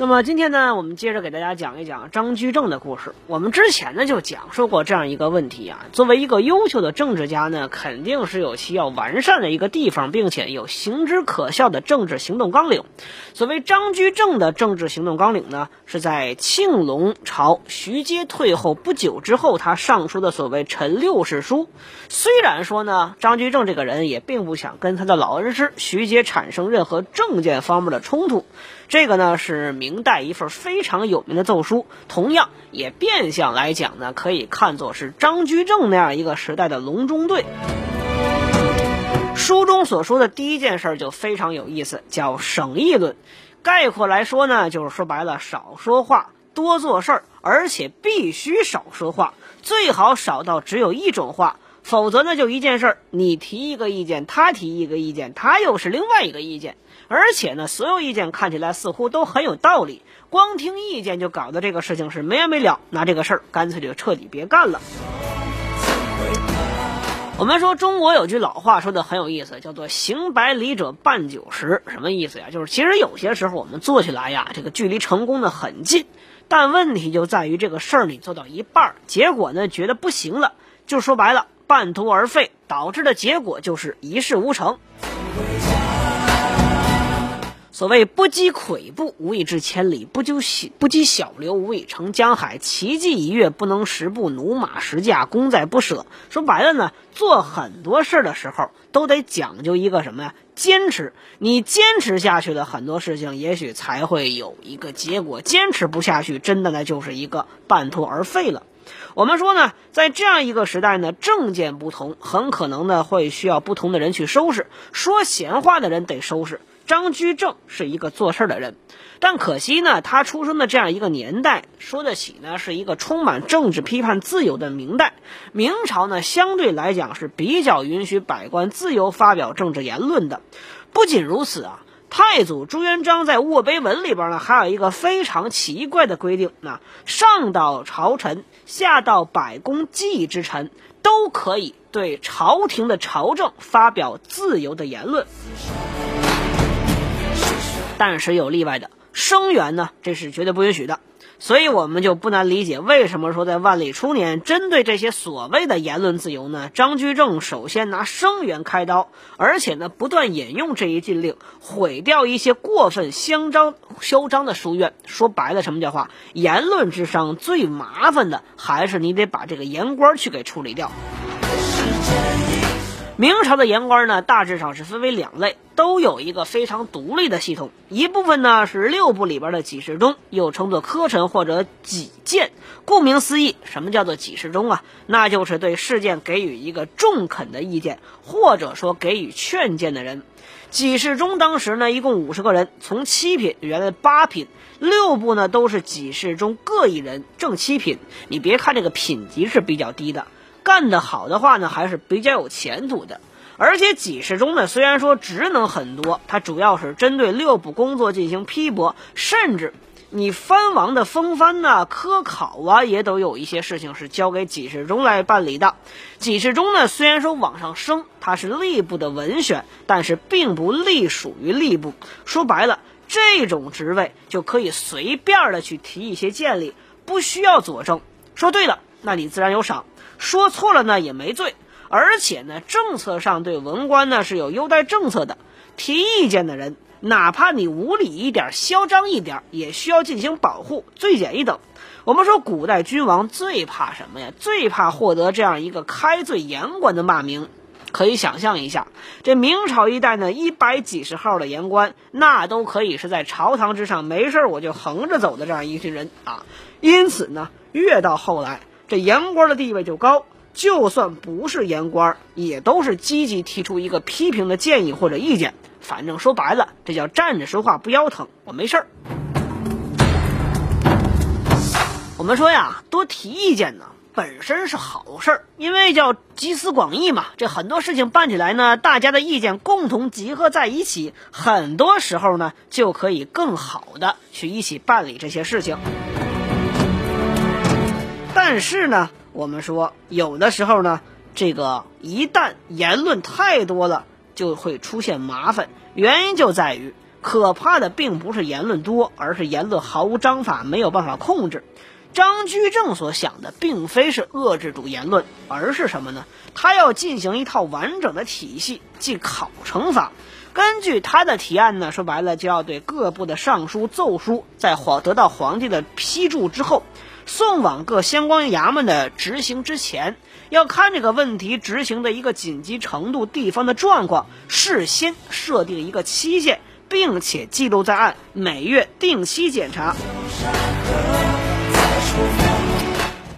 那么今天呢，我们接着给大家讲一讲张居正的故事。我们之前呢就讲述过这样一个问题啊，作为一个优秀的政治家呢，肯定是有其要完善的一个地方，并且有行之可笑的政治行动纲领。所谓张居正的政治行动纲领呢，是在庆隆朝徐阶退后不久之后，他上书的所谓陈六世书。虽然说呢，张居正这个人也并不想跟他的老恩师徐阶产生任何政见方面的冲突。这个呢是明明代一份非常有名的奏书，同样也变相来讲呢，可以看作是张居正那样一个时代的隆中对。书中所说的第一件事就非常有意思，叫省议论。概括来说呢，就是说白了，少说话，多做事儿，而且必须少说话，最好少到只有一种话。否则呢，就一件事儿，你提一个意见，他提一个意见，他又是另外一个意见，而且呢，所有意见看起来似乎都很有道理，光听意见就搞得这个事情是没完没了，那这个事儿干脆就彻底别干了。我们说中国有句老话说的很有意思，叫做“行百里者半九十”，什么意思呀？就是其实有些时候我们做起来呀，这个距离成功的很近，但问题就在于这个事儿你做到一半，结果呢觉得不行了，就说白了。半途而废，导致的结果就是一事无成。所谓不积跬步，无以至千里；不积小不积小流，无以成江海。奇迹一跃，不能十步；驽马十驾，功在不舍。说白了呢，做很多事儿的时候，都得讲究一个什么呀？坚持。你坚持下去的很多事情，也许才会有一个结果；坚持不下去，真的呢，就是一个半途而废了。我们说呢，在这样一个时代呢，政见不同，很可能呢会需要不同的人去收拾。说闲话的人得收拾。张居正是一个做事的人，但可惜呢，他出生的这样一个年代，说得起呢是一个充满政治批判自由的明代。明朝呢，相对来讲是比较允许百官自由发表政治言论的。不仅如此啊。太祖朱元璋在卧碑文里边呢，还有一个非常奇怪的规定：那上到朝臣，下到百公祭之臣，都可以对朝廷的朝政发表自由的言论。但是有例外的，生源呢，这是绝对不允许的。所以我们就不难理解，为什么说在万历初年，针对这些所谓的言论自由呢？张居正首先拿生源开刀，而且呢，不断引用这一禁令，毁掉一些过分嚣张嚣张的书院。说白了，什么叫话？言论之上最麻烦的，还是你得把这个言官去给处理掉。明朝的言官呢，大致上是分为两类，都有一个非常独立的系统。一部分呢是六部里边的给事中，又称作科臣或者己谏。顾名思义，什么叫做给事中啊？那就是对事件给予一个中肯的意见，或者说给予劝谏的人。给事中当时呢一共五十个人，从七品原来八品，六部呢都是给事中各一人，正七品。你别看这个品级是比较低的。干得好的话呢，还是比较有前途的。而且给事中呢，虽然说职能很多，它主要是针对六部工作进行批驳，甚至你藩王的封藩呐、科考啊，也都有一些事情是交给给事中来办理的。给事中呢，虽然说往上升，它是吏部的文选，但是并不隶属于吏部。说白了，这种职位就可以随便的去提一些建议，不需要佐证。说对了，那你自然有赏。说错了呢也没罪，而且呢，政策上对文官呢是有优待政策的。提意见的人，哪怕你无理一点、嚣张一点，也需要进行保护，罪减一等。我们说，古代君王最怕什么呀？最怕获得这样一个开罪言官的骂名。可以想象一下，这明朝一代呢，一百几十号的言官，那都可以是在朝堂之上没事我就横着走的这样一群人啊。因此呢，越到后来。这言官的地位就高，就算不是言官，也都是积极提出一个批评的建议或者意见。反正说白了，这叫站着说话不腰疼，我没事儿。我们说呀，多提意见呢，本身是好事儿，因为叫集思广益嘛。这很多事情办起来呢，大家的意见共同集合在一起，很多时候呢，就可以更好的去一起办理这些事情。但是呢，我们说有的时候呢，这个一旦言论太多了，就会出现麻烦。原因就在于，可怕的并不是言论多，而是言论毫无章法，没有办法控制。张居正所想的并非是遏制住言论，而是什么呢？他要进行一套完整的体系，即考成法。根据他的提案呢，说白了就要对各部的上书奏书，在皇得到皇帝的批注之后，送往各相关衙门的执行之前，要看这个问题执行的一个紧急程度、地方的状况，事先设定一个期限，并且记录在案，每月定期检查。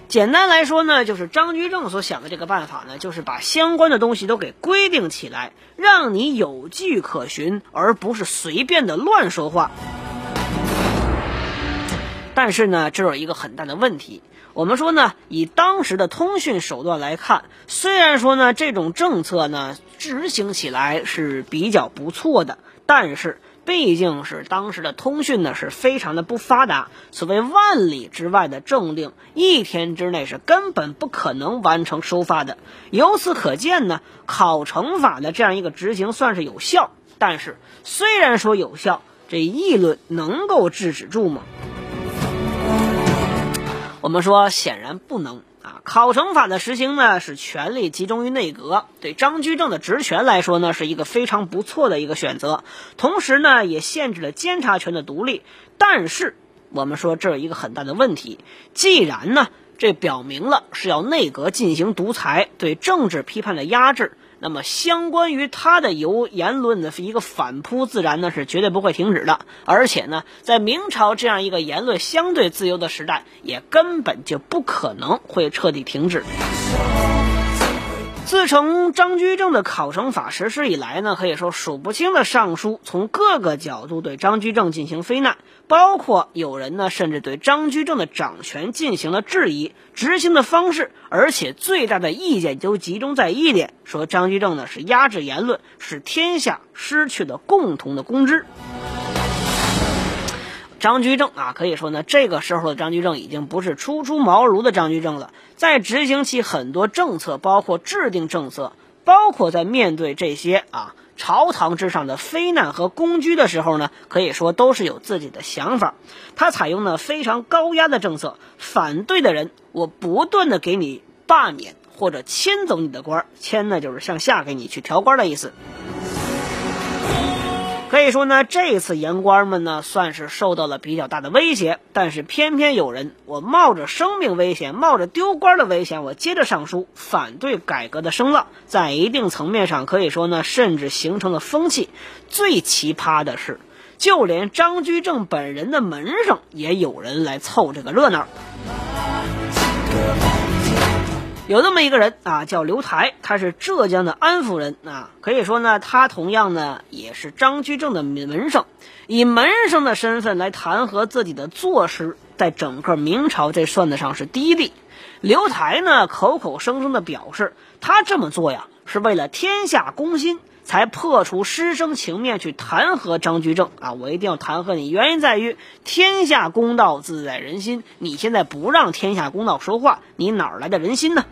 简单来说呢，就是张居正所想的这个办法呢，就是把相关的东西都给规定起来，让你有据可循，而不是随便的乱说话。但是呢，这有一个很大的问题。我们说呢，以当时的通讯手段来看，虽然说呢这种政策呢执行起来是比较不错的，但是。毕竟是当时的通讯呢，是非常的不发达。所谓万里之外的政令，一天之内是根本不可能完成收发的。由此可见呢，考成法的这样一个执行算是有效。但是，虽然说有效，这议论能够制止住吗？我们说，显然不能。啊，考成法的实行呢，是权力集中于内阁，对张居正的职权来说呢，是一个非常不错的一个选择。同时呢，也限制了监察权的独立。但是，我们说这有一个很大的问题，既然呢，这表明了是要内阁进行独裁，对政治批判的压制。那么，相关于他的由言论的一个反扑，自然呢是绝对不会停止的。而且呢，在明朝这样一个言论相对自由的时代，也根本就不可能会彻底停止。自从张居正的考成法实施以来呢，可以说数不清的上书从各个角度对张居正进行非难，包括有人呢甚至对张居正的掌权进行了质疑，执行的方式，而且最大的意见都集中在一点，说张居正呢是压制言论，使天下失去了共同的公知。张居正啊，可以说呢，这个时候的张居正已经不是初出茅庐的张居正了。在执行起很多政策，包括制定政策，包括在面对这些啊朝堂之上的非难和公居的时候呢，可以说都是有自己的想法。他采用了非常高压的政策，反对的人，我不断的给你罢免或者迁走你的官，迁呢就是向下给你去调官的意思。可以说呢，这次言官们呢算是受到了比较大的威胁，但是偏偏有人，我冒着生命危险，冒着丢官的危险，我接着上书反对改革的声浪，在一定层面上可以说呢，甚至形成了风气。最奇葩的是，就连张居正本人的门生也有人来凑这个热闹。有那么一个人啊，叫刘台，他是浙江的安福人啊。可以说呢，他同样呢也是张居正的门生，以门生的身份来弹劾自己的作诗，在整个明朝这算得上是第一例。刘台呢口口声声的表示，他这么做呀是为了天下公心。才破除师生情面去弹劾张居正啊！我一定要弹劾你，原因在于天下公道自在人心。你现在不让天下公道说话，你哪来的人心呢？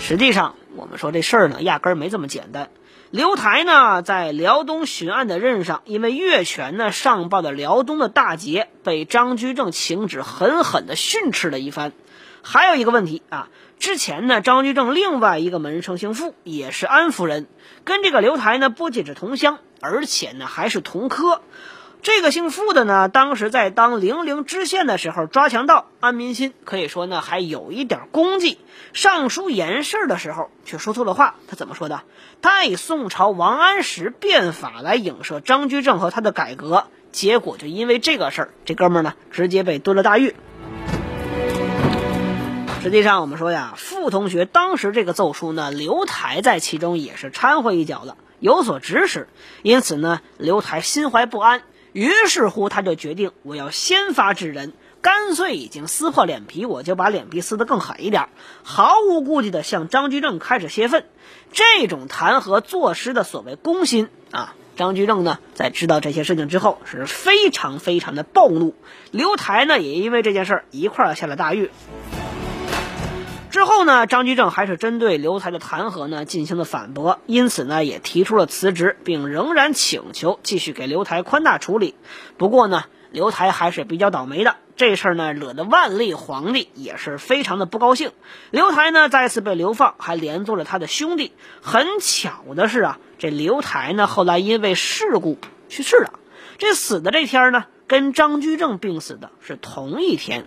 实际上，我们说这事儿呢，压根儿没这么简单。刘台呢，在辽东巡按的任上，因为越权呢上报的辽东的大捷，被张居正请旨狠狠的训斥了一番。还有一个问题啊。之前呢，张居正另外一个门生姓傅，也是安福人，跟这个刘台呢不仅是同乡，而且呢还是同科。这个姓傅的呢，当时在当零陵知县的时候抓强盗，安民心，可以说呢还有一点功绩。上书言事的时候却说错了话，他怎么说的？他以宋朝王安石变法来影射张居正和他的改革，结果就因为这个事儿，这哥们儿呢直接被蹲了大狱。实际上，我们说呀，傅同学当时这个奏书呢，刘台在其中也是掺和一脚了，有所指使。因此呢，刘台心怀不安，于是乎他就决定，我要先发制人，干脆已经撕破脸皮，我就把脸皮撕得更狠一点，毫无顾忌地向张居正开始泄愤。这种弹劾作诗的所谓公心啊，张居正呢在知道这些事情之后是非常非常的暴怒。刘台呢也因为这件事儿一块儿下了大狱。之后呢，张居正还是针对刘台的弹劾呢进行了反驳，因此呢也提出了辞职，并仍然请求继续给刘台宽大处理。不过呢，刘台还是比较倒霉的，这事儿呢惹得万历皇帝也是非常的不高兴。刘台呢再次被流放，还连坐了他的兄弟。很巧的是啊，这刘台呢后来因为事故去世了，这死的这天呢跟张居正病死的是同一天。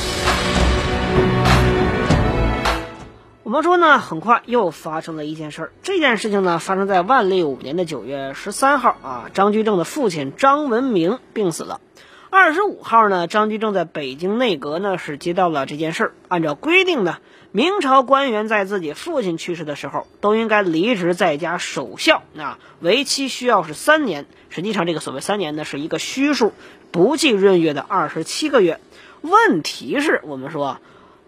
怎么说呢，很快又发生了一件事儿。这件事情呢，发生在万历五年的九月十三号啊。张居正的父亲张文明病死了。二十五号呢，张居正在北京内阁呢是接到了这件事儿。按照规定呢，明朝官员在自己父亲去世的时候都应该离职在家守孝啊，为期需要是三年。实际上，这个所谓三年呢，是一个虚数，不计闰月的二十七个月。问题是，我们说。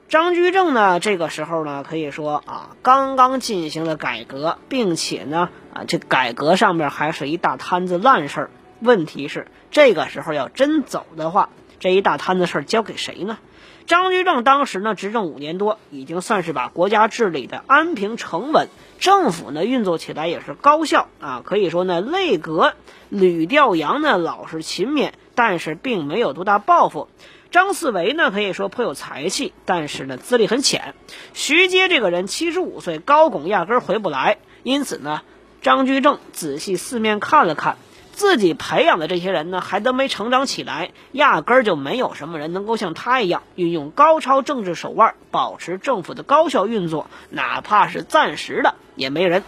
张居正呢，这个时候呢，可以说啊，刚刚进行了改革，并且呢，啊，这改革上面还是一大摊子烂事儿。问题是，这个时候要真走的话，这一大摊子事儿交给谁呢？张居正当时呢，执政五年多，已经算是把国家治理的安平成稳，政府呢运作起来也是高效啊。可以说呢，内阁吕调阳呢老实勤勉，但是并没有多大抱负。张四维呢，可以说颇有才气，但是呢，资历很浅。徐阶这个人七十五岁，高拱压根儿回不来。因此呢，张居正仔细四面看了看，自己培养的这些人呢，还都没成长起来，压根儿就没有什么人能够像他一样运用高超政治手腕，保持政府的高效运作，哪怕是暂时的，也没人。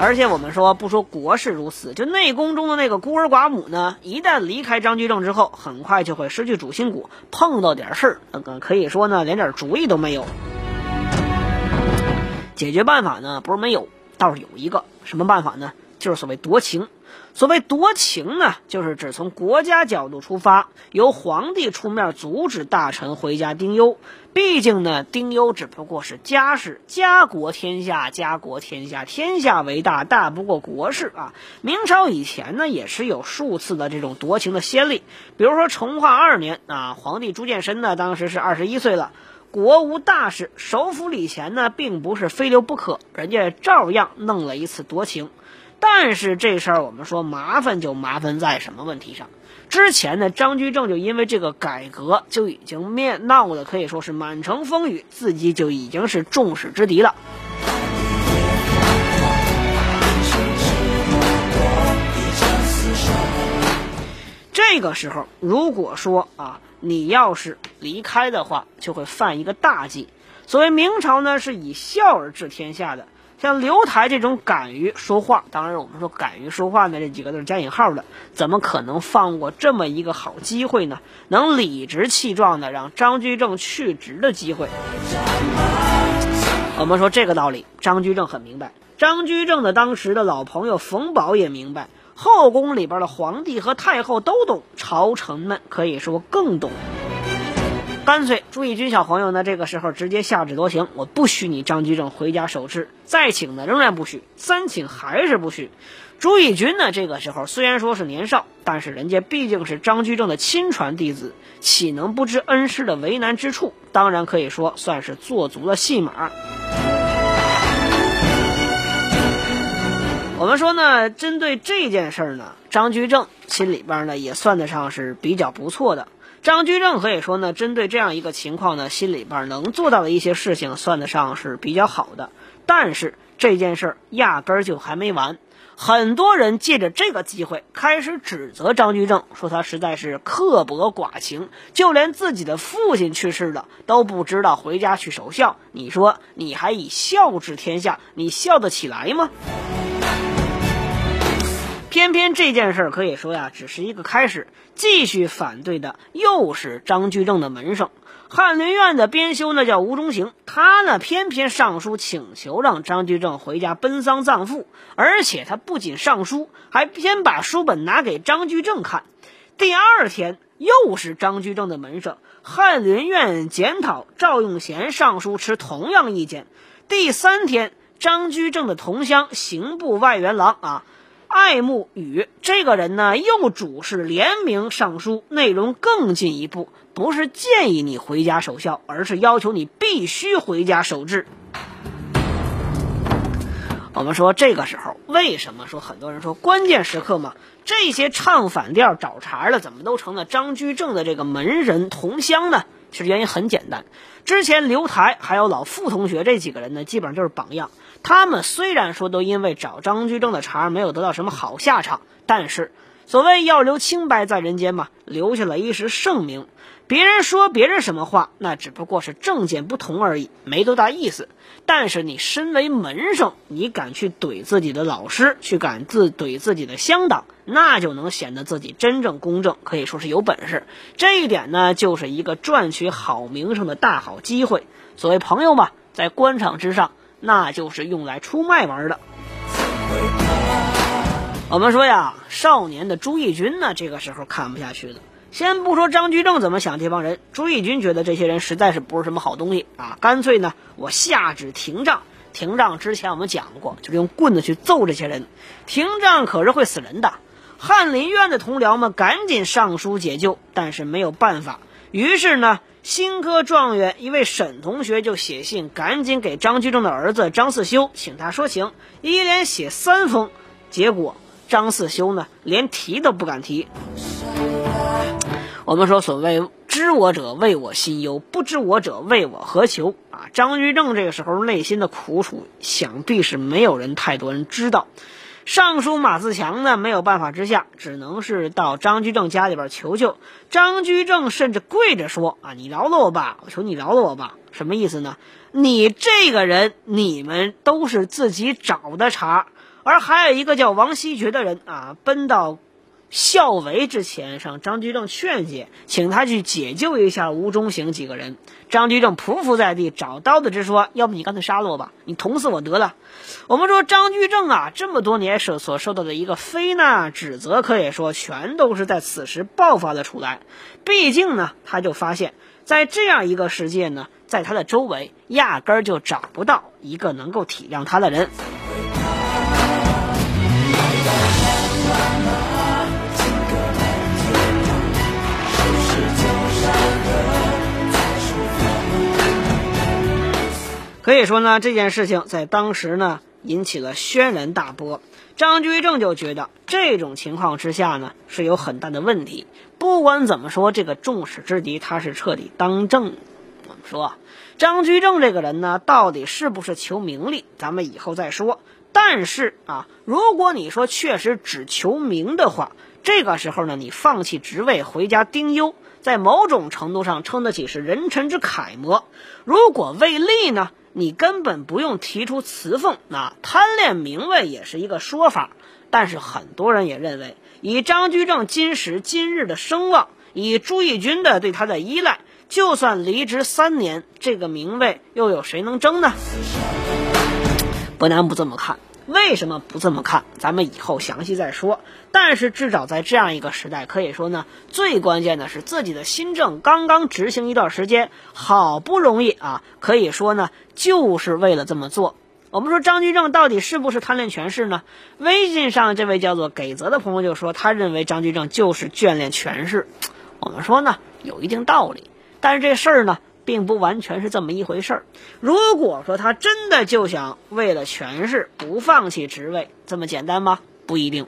而且我们说，不说国事如此，就内宫中的那个孤儿寡母呢，一旦离开张居正之后，很快就会失去主心骨，碰到点事儿，那个可以说呢，连点主意都没有。解决办法呢，不是没有，倒是有一个，什么办法呢？就是所谓夺情。所谓夺情呢，就是指从国家角度出发，由皇帝出面阻止大臣回家丁忧。毕竟呢，丁忧只不过是家事，家国天下，家国天下，天下为大，大不过国事啊。明朝以前呢，也是有数次的这种夺情的先例，比如说崇化二年啊，皇帝朱见深呢，当时是二十一岁了，国无大事，首辅礼钱呢，并不是非留不可，人家照样弄了一次夺情。但是这事儿我们说麻烦就麻烦在什么问题上？之前呢，张居正就因为这个改革就已经面闹的可以说是满城风雨，自己就已经是众矢之的了。这个时候，如果说啊，你要是离开的话，就会犯一个大忌。所谓明朝呢，是以孝而治天下的。像刘台这种敢于说话，当然我们说敢于说话呢，这几个都是加引号的，怎么可能放过这么一个好机会呢？能理直气壮的让张居正去职的机会？我们说这个道理，张居正很明白。张居正的当时的老朋友冯保也明白，后宫里边的皇帝和太后都懂，朝臣们可以说更懂。干脆，朱翊钧小朋友呢，这个时候直接下旨夺情，我不许你张居正回家守制，再请呢仍然不许，三请还是不许。朱翊钧呢，这个时候虽然说是年少，但是人家毕竟是张居正的亲传弟子，岂能不知恩师的为难之处？当然可以说算是做足了戏码。我们说呢，针对这件事儿呢，张居正心里边呢也算得上是比较不错的。张居正可以说呢，针对这样一个情况呢，心里边能做到的一些事情，算得上是比较好的。但是这件事儿压根儿就还没完。很多人借着这个机会开始指责张居正，说他实在是刻薄寡情，就连自己的父亲去世了都不知道回家去守孝。你说你还以孝治天下，你笑得起来吗？偏偏这件事儿可以说呀，只是一个开始。继续反对的又是张居正的门生，翰林院的编修呢叫吴中行，他呢偏偏上书请求让张居正回家奔丧葬父，而且他不仅上书，还偏把书本拿给张居正看。第二天又是张居正的门生，翰林院检讨赵用贤上书持同样意见。第三天，张居正的同乡刑部外员郎啊。爱慕宇这个人呢，又主事联名上书，内容更进一步，不是建议你回家守孝，而是要求你必须回家守制。我们说这个时候，为什么说很多人说关键时刻嘛？这些唱反调找茬的，怎么都成了张居正的这个门人同乡呢？其实原因很简单，之前刘台还有老傅同学这几个人呢，基本上就是榜样。他们虽然说都因为找张居正的茬没有得到什么好下场，但是所谓要留清白在人间嘛，留下了一时盛名。别人说别人什么话，那只不过是政见不同而已，没多大意思。但是你身为门生，你敢去怼自己的老师，去敢自怼自己的乡党，那就能显得自己真正公正，可以说是有本事。这一点呢，就是一个赚取好名声的大好机会。所谓朋友嘛，在官场之上。那就是用来出卖玩的。我们说呀，少年的朱翊钧呢，这个时候看不下去了。先不说张居正怎么想，这帮人，朱翊钧觉得这些人实在是不是什么好东西啊，干脆呢，我下旨停杖。停杖之前我们讲过，就是用棍子去揍这些人。停杖可是会死人的。翰林院的同僚们赶紧上书解救，但是没有办法。于是呢。新科状元一位沈同学就写信，赶紧给张居正的儿子张四修，请他说情。一连写三封，结果张四修呢，连提都不敢提。我们说，所谓知我者为我心忧，不知我者为我何求啊！张居正这个时候内心的苦楚，想必是没有人太多人知道。尚书马自强呢，没有办法之下，只能是到张居正家里边求救。张居正甚至跪着说：“啊，你饶了我吧，我求你饶了我吧。”什么意思呢？你这个人，你们都是自己找的茬。而还有一个叫王希爵的人啊，奔到。孝为之前上张居正劝解，请他去解救一下吴中行几个人。张居正匍匐在地，找刀子直说：“要不你干脆杀了我吧，你捅死我得了。”我们说张居正啊，这么多年所所受到的一个非难指责，可以说全都是在此时爆发了出来。毕竟呢，他就发现，在这样一个世界呢，在他的周围压根儿就找不到一个能够体谅他的人。可以说呢，这件事情在当时呢引起了轩然大波。张居正就觉得这种情况之下呢是有很大的问题。不管怎么说，这个众矢之的他是彻底当政。我们说，张居正这个人呢，到底是不是求名利，咱们以后再说。但是啊，如果你说确实只求名的话，这个时候呢，你放弃职位回家丁忧，在某种程度上称得起是人臣之楷模。如果为利呢？你根本不用提出辞奉，那贪恋名位也是一个说法。但是很多人也认为，以张居正今时今日的声望，以朱翊钧的对他的依赖，就算离职三年，这个名位又有谁能争呢？不难不这么看。为什么不这么看？咱们以后详细再说。但是至少在这样一个时代，可以说呢，最关键的是自己的新政刚刚执行一段时间，好不容易啊，可以说呢，就是为了这么做。我们说张居正到底是不是贪恋权势呢？微信上这位叫做给泽的朋友就说，他认为张居正就是眷恋权势。我们说呢，有一定道理。但是这事儿呢？并不完全是这么一回事儿。如果说他真的就想为了权势不放弃职位，这么简单吗？不一定。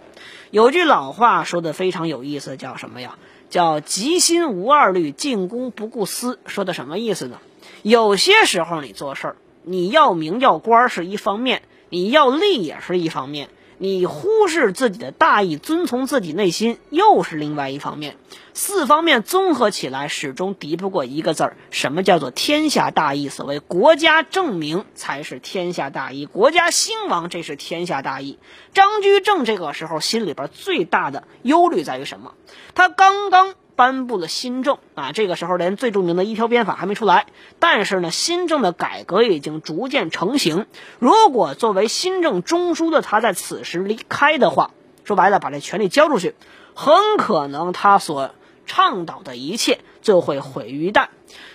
有句老话说的非常有意思，叫什么呀？叫“急心无二虑，进攻不顾私”。说的什么意思呢？有些时候你做事儿，你要名要官是一方面，你要利也是一方面。你忽视自己的大义，遵从自己内心，又是另外一方面。四方面综合起来，始终敌不过一个字儿。什么叫做天下大义？所谓国家正名才是天下大义，国家兴亡这是天下大义。张居正这个时候心里边最大的忧虑在于什么？他刚刚。颁布了新政啊，这个时候连最著名的一条鞭法还没出来，但是呢，新政的改革已经逐渐成型。如果作为新政中枢的他在此时离开的话，说白了，把这权力交出去，很可能他所倡导的一切就会毁于一旦。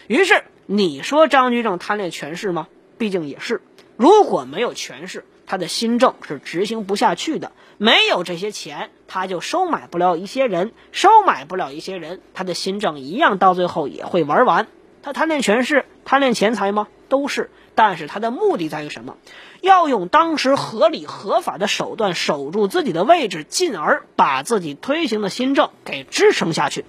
于是，你说张居正贪恋权势吗？毕竟也是。如果没有权势，他的新政是执行不下去的，没有这些钱，他就收买不了一些人，收买不了一些人，他的新政一样到最后也会玩完。他贪恋权势、贪恋钱财吗？都是，但是他的目的在于什么？要用当时合理合法的手段守住自己的位置，进而把自己推行的新政给支撑下去。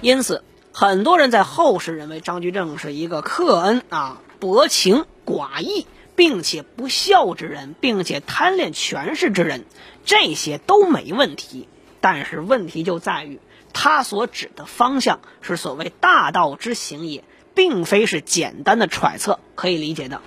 因此，很多人在后世认为张居正是一个克恩啊、薄情寡义。并且不孝之人，并且贪恋权势之人，这些都没问题。但是问题就在于，他所指的方向是所谓大道之行也，并非是简单的揣测可以理解的。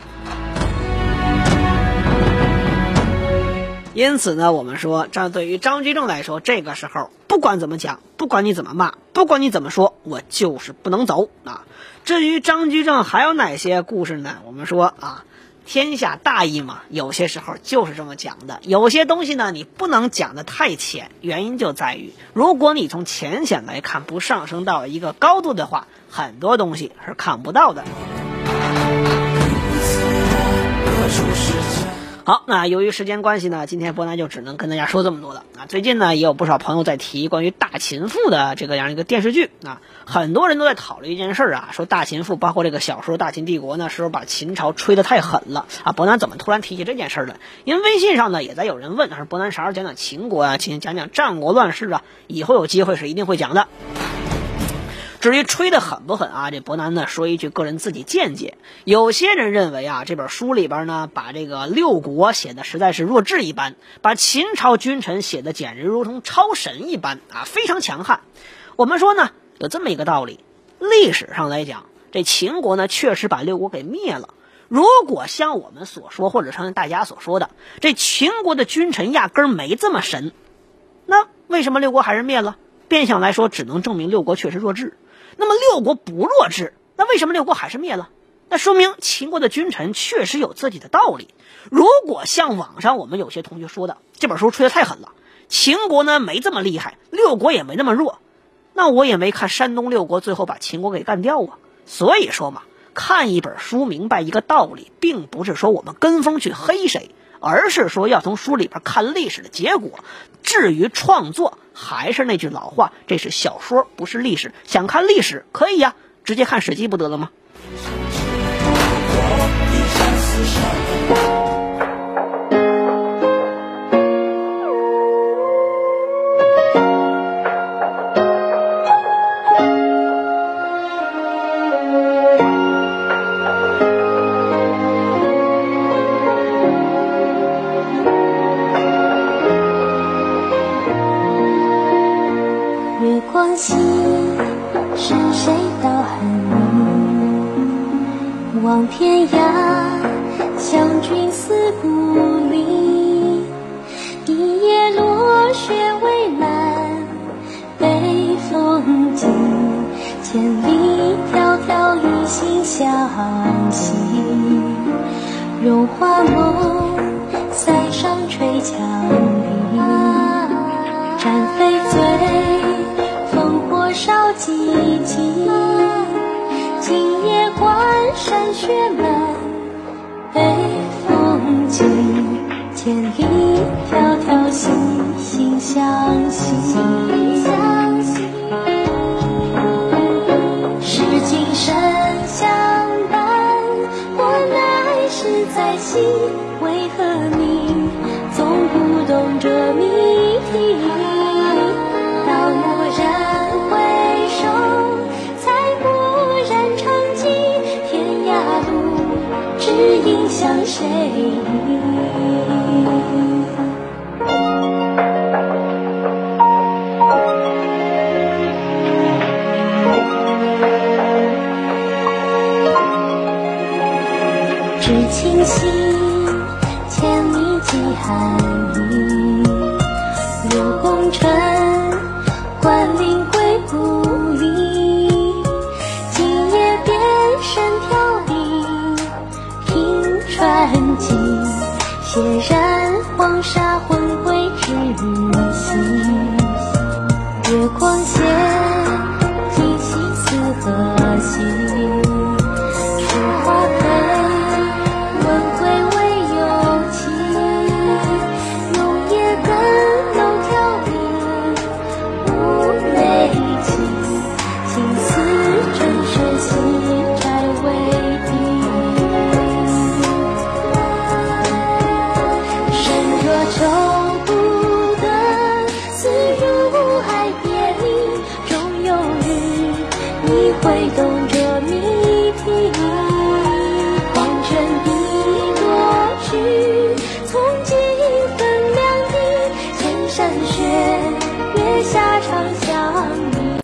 因此呢，我们说，这对于张居正来说，这个时候不管怎么讲，不管你怎么骂，不管你怎么说，我就是不能走啊。至于张居正还有哪些故事呢？我们说啊。天下大义嘛，有些时候就是这么讲的。有些东西呢，你不能讲的太浅，原因就在于，如果你从浅显来看，不上升到一个高度的话，很多东西是看不到的。好，那由于时间关系呢，今天波南就只能跟大家说这么多了啊。最近呢，也有不少朋友在提关于《大秦赋》的这个样一个电视剧啊，很多人都在讨论一件事儿啊，说《大秦赋》包括这个小说《大秦帝国》呢，是不是把秦朝吹得太狠了啊？伯南怎么突然提起这件事儿了？因为微信上呢，也在有人问，说伯南啥时候讲讲秦国啊，请讲讲战国乱世啊？以后有机会是一定会讲的。至于吹得狠不狠啊？这伯南呢说一句个人自己见解。有些人认为啊，这本书里边呢，把这个六国写的实在是弱智一般，把秦朝君臣写的简直如同超神一般啊，非常强悍。我们说呢，有这么一个道理：历史上来讲，这秦国呢确实把六国给灭了。如果像我们所说，或者像大家所说的，这秦国的君臣压根儿没这么神，那为什么六国还是灭了？变相来说，只能证明六国确实弱智。那么六国不弱智，那为什么六国还是灭了？那说明秦国的君臣确实有自己的道理。如果像网上我们有些同学说的，这本书吹得太狠了，秦国呢没这么厉害，六国也没那么弱，那我也没看山东六国最后把秦国给干掉啊。所以说嘛，看一本书明白一个道理，并不是说我们跟风去黑谁。而是说要从书里边看历史的结果。至于创作，还是那句老话，这是小说，不是历史。想看历史可以呀，直接看《史记》不得了吗？望天涯，相君思故里。一夜落雪，未满北风急。千里迢迢，一心相惜。绒花梦塞上，吹羌笛。战飞醉烽火烧，几几。今夜关山雪满北风，急千里迢迢，心心相惜。是今生相伴，我来世再惜。为何你总不懂这谜题？向谁？